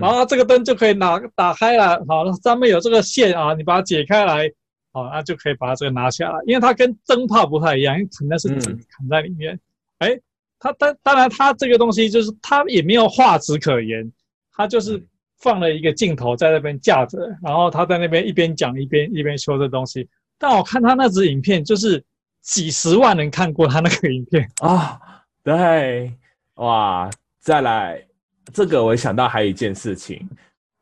然后这个灯就可以拿打开了，好，上面有这个线啊，你把它解开来，好，那就可以把它这个拿下来，因为它跟灯泡不太一样，因为可能是纸砍在里面，哎、嗯。他当当然，它这个东西就是它也没有画质可言，它就是放了一个镜头在那边架着，然后他在那边一边讲一边一边修这东西。但我看他那支影片，就是几十万人看过他那个影片啊。对，哇，再来这个，我想到还有一件事情，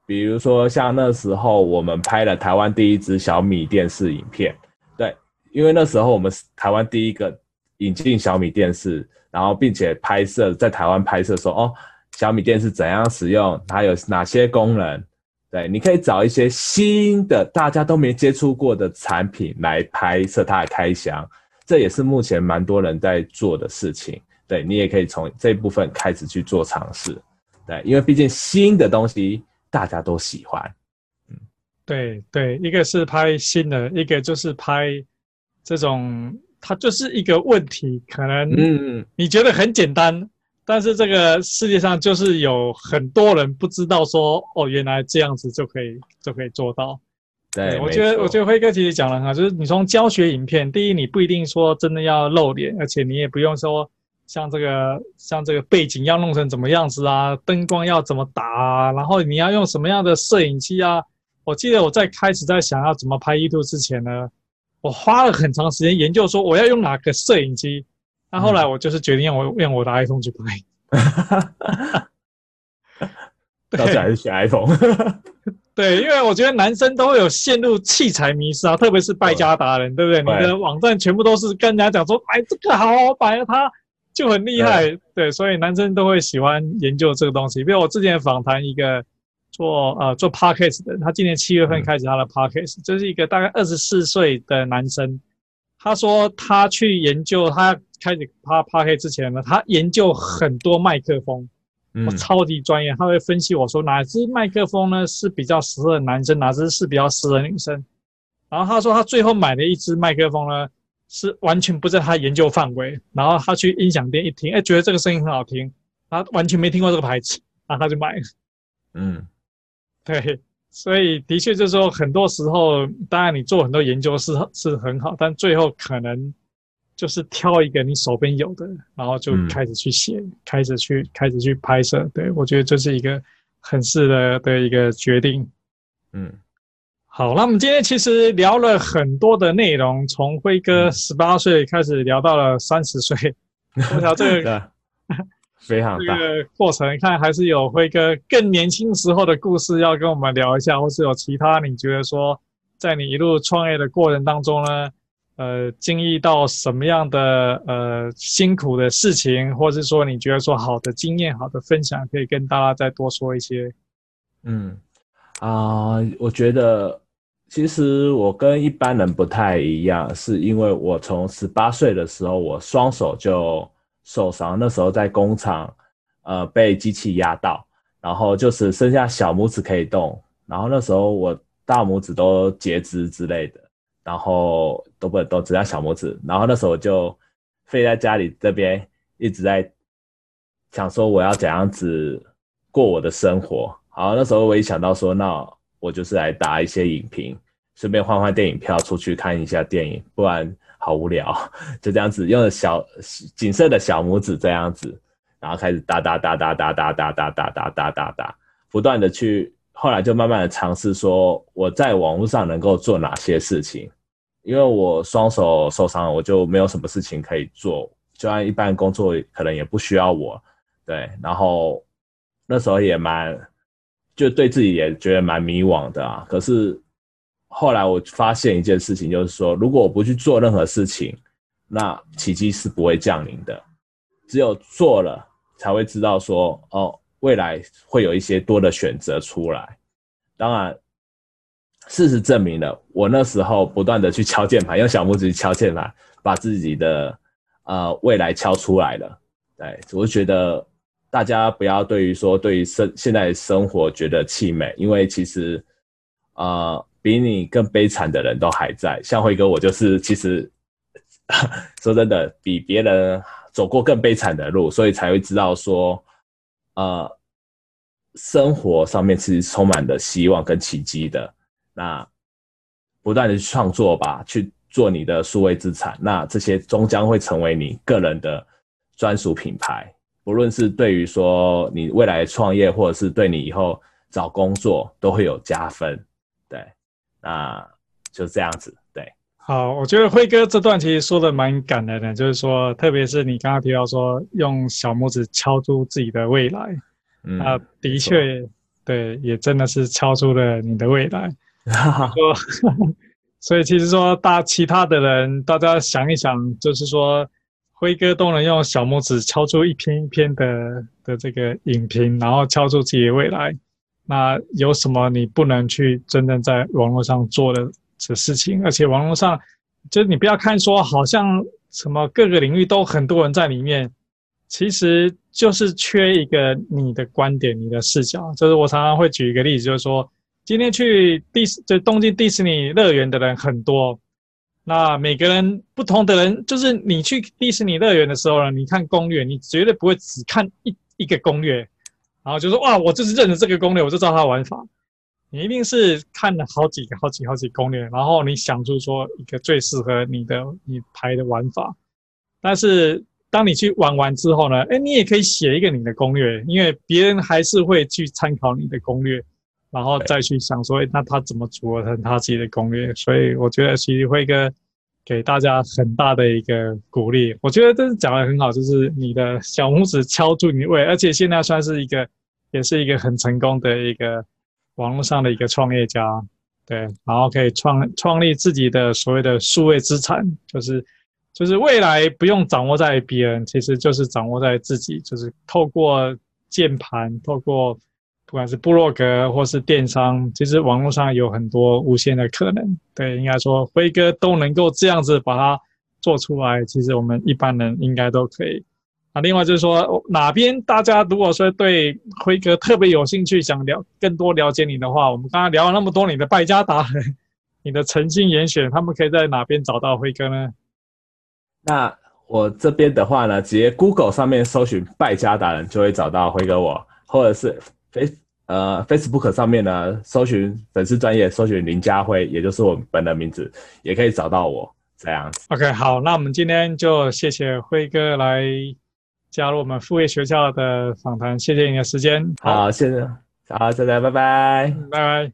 比如说像那时候我们拍了台湾第一支小米电视影片，对，因为那时候我们是台湾第一个引进小米电视，然后并且拍摄在台湾拍摄说哦，小米电视怎样使用，它有哪些功能？对，你可以找一些新的大家都没接触过的产品来拍摄它的开箱，这也是目前蛮多人在做的事情。对，你也可以从这部分开始去做尝试。对，因为毕竟新的东西大家都喜欢。嗯，对对，一个是拍新的，一个就是拍这种，它就是一个问题，可能嗯，你觉得很简单。嗯但是这个世界上就是有很多人不知道说哦，原来这样子就可以就可以做到。对，对我觉得我觉得辉哥其实讲了哈，就是你从教学影片，第一你不一定说真的要露脸，而且你也不用说像这个像这个背景要弄成怎么样子啊，灯光要怎么打啊，然后你要用什么样的摄影机啊。我记得我在开始在想要怎么拍 YouTube 之前呢，我花了很长时间研究说我要用哪个摄影机。那后来我就是决定用我用我的 iPhone 去拍，*laughs* 到底还是选 iPhone？*laughs* 对，因为我觉得男生都会有陷入器材迷失啊，特别是败家达人，对不对？你的网站全部都是跟人家讲说，哎，这个好好摆了，它就很厉害，对，所以男生都会喜欢研究这个东西。比如我之前访谈一个做呃做 Podcast 的，他今年七月份开始他的 Podcast，就是一个大概二十四岁的男生，他说他去研究他。开始拍 Podcast 之前呢，他研究很多麦克风，我超级专业。他会分析我说哪支麦克风呢是比较适合男生，哪支是比较适合女生。然后他说他最后买的一支麦克风呢是完全不在他研究范围。然后他去音响店一听，哎，觉得这个声音很好听，他完全没听过这个牌子，然后他就买了。嗯，*laughs* 对，所以的确就是说，很多时候当然你做很多研究是是很好，但最后可能。就是挑一个你手边有的，然后就开始去写，嗯、开始去开始去拍摄。对，我觉得这是一个很适的的一个决定。嗯，好，那我们今天其实聊了很多的内容，从辉哥十八岁开始聊到了三十岁，我想这个 *laughs* 非常大这个过程，看还是有辉哥更年轻时候的故事要跟我们聊一下，或是有其他你觉得说在你一路创业的过程当中呢？呃，经历到什么样的呃辛苦的事情，或是说你觉得说好的经验、好的分享，可以跟大家再多说一些。嗯啊、呃，我觉得其实我跟一般人不太一样，是因为我从十八岁的时候，我双手就受伤，那时候在工厂，呃，被机器压到，然后就是剩下小拇指可以动，然后那时候我大拇指都截肢之类的。然后都不都只要小拇指，然后那时候我就废在家里这边一直在想说我要怎样子过我的生活。好，那时候我一想到说，那我就是来打一些影评，顺便换换电影票出去看一下电影，不然好无聊。就这样子用小仅剩的小拇指这样子，然后开始打打打打打打打打打打打打打，不断的去，后来就慢慢的尝试说我在网络上能够做哪些事情。因为我双手受伤了，我就没有什么事情可以做，就按一般工作可能也不需要我，对。然后那时候也蛮，就对自己也觉得蛮迷惘的啊。可是后来我发现一件事情，就是说，如果我不去做任何事情，那奇迹是不会降临的。只有做了，才会知道说，哦，未来会有一些多的选择出来。当然。事实证明了，我那时候不断的去敲键盘，用小拇指敲键盘，把自己的呃未来敲出来了。对，我觉得大家不要对于说对于生现在生活觉得气馁，因为其实呃比你更悲惨的人都还在。像辉哥，我就是其实 *laughs* 说真的，比别人走过更悲惨的路，所以才会知道说呃生活上面其实充满了希望跟奇迹的。那不断的创作吧，去做你的数位资产，那这些终将会成为你个人的专属品牌。不论是对于说你未来创业，或者是对你以后找工作，都会有加分。对，那就这样子。对，好，我觉得辉哥这段其实说的蛮感人的，就是说，特别是你刚刚提到说用小拇指敲出自己的未来，嗯，啊，的确，对，也真的是敲出了你的未来。*laughs* 说，所以其实说大其他的人，大家想一想，就是说辉哥都能用小拇指敲出一篇一篇的的这个影评，然后敲出自己的未来。那有什么你不能去真正在网络上做的的事情？而且网络上，就是你不要看说好像什么各个领域都很多人在里面，其实就是缺一个你的观点、你的视角。就是我常常会举一个例子，就是说今天去迪士就东京迪士尼乐园的人很多，那每个人不同的人，就是你去迪士尼乐园的时候呢，你看攻略，你绝对不会只看一一个攻略。然后就说哇，我就是认了这个攻略，我就知道它玩法。你一定是看了好几个、好几、好几攻略，然后你想出说一个最适合你的、你牌的玩法。但是当你去玩完之后呢，哎，你也可以写一个你的攻略，因为别人还是会去参考你的攻略，然后再去想说，那他怎么组合成他自己的攻略。所以我觉得其实辉哥给大家很大的一个鼓励。我觉得这是讲的很好，就是你的小拇指敲住你胃，而且现在算是一个。也是一个很成功的一个网络上的一个创业家，对，然后可以创创立自己的所谓的数位资产，就是就是未来不用掌握在别人，其实就是掌握在自己，就是透过键盘，透过不管是部落格或是电商，其实网络上有很多无限的可能。对，应该说辉哥都能够这样子把它做出来，其实我们一般人应该都可以。啊另外就是说，哪边大家如果说对辉哥特别有兴趣，想了更多了解你的话，我们刚刚聊了那么多你的败家达人，*laughs* 你的诚信严选，他们可以在哪边找到辉哥呢？那我这边的话呢，直接 Google 上面搜寻败家达人就会找到辉哥我，或者是 Face 呃 Facebook 上面呢搜寻粉丝专业，搜寻林家辉，也就是我本人名字，也可以找到我这样子。OK，好，那我们今天就谢谢辉哥来。加入我们副业学校的访谈，谢谢你的时间。好，谢谢，好，再见，拜拜，拜拜。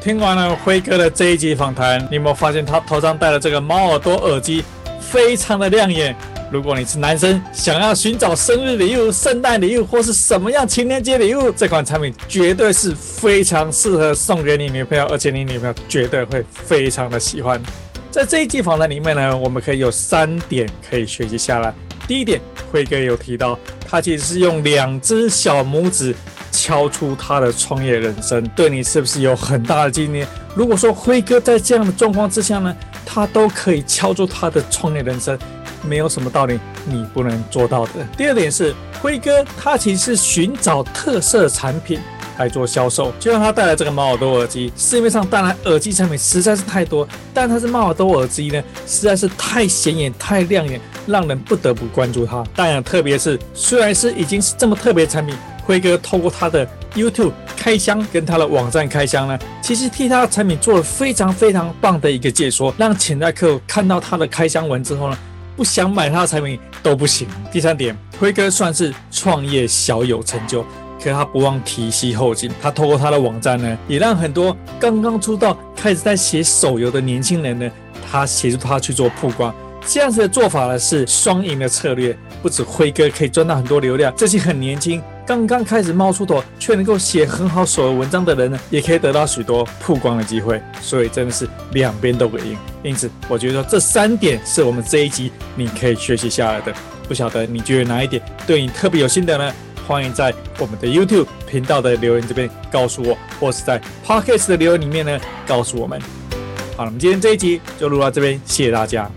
听完了辉哥的这一集访谈，你有没有发现他头上戴的这个猫耳朵耳机非常的亮眼？如果你是男生，想要寻找生日礼物、圣诞礼物或是什么样情人节礼物，这款产品绝对是非常适合送给你女朋友，而且你女朋友绝对会非常的喜欢。在这一季访谈里面呢，我们可以有三点可以学习下来。第一点，辉哥有提到，他其实是用两只小拇指敲出他的创业人生，对你是不是有很大的纪念？如果说辉哥在这样的状况之下呢，他都可以敲出他的创业人生，没有什么道理你不能做到的。第二点是，辉哥他其实寻找特色产品。来做销售，就像他带来这个猫耳朵耳机。市面上当然耳机产品实在是太多，但它是猫耳朵耳机呢，实在是太显眼、太亮眼，让人不得不关注它。当然，特别是虽然是已经是这么特别的产品，辉哥透过他的 YouTube 开箱跟他的网站开箱呢，其实替他的产品做了非常非常棒的一个解说，让潜在客户看到他的开箱文之后呢，不想买他的产品都不行。第三点，辉哥算是创业小有成就。可他不忘提携后进，他透过他的网站呢，也让很多刚刚出道、开始在写手游的年轻人呢，他协助他去做曝光。这样子的做法呢，是双赢的策略。不止辉哥可以赚到很多流量，这些很年轻、刚刚开始冒出头却能够写很好手的文章的人呢，也可以得到许多曝光的机会。所以真的是两边都可以赢。因此，我觉得这三点是我们这一集你可以学习下来的。不晓得你觉得哪一点对你特别有心得呢？欢迎在我们的 YouTube 频道的留言这边告诉我，或是在 Podcast 的留言里面呢告诉我们。好了，我们今天这一集就录到这边，谢谢大家。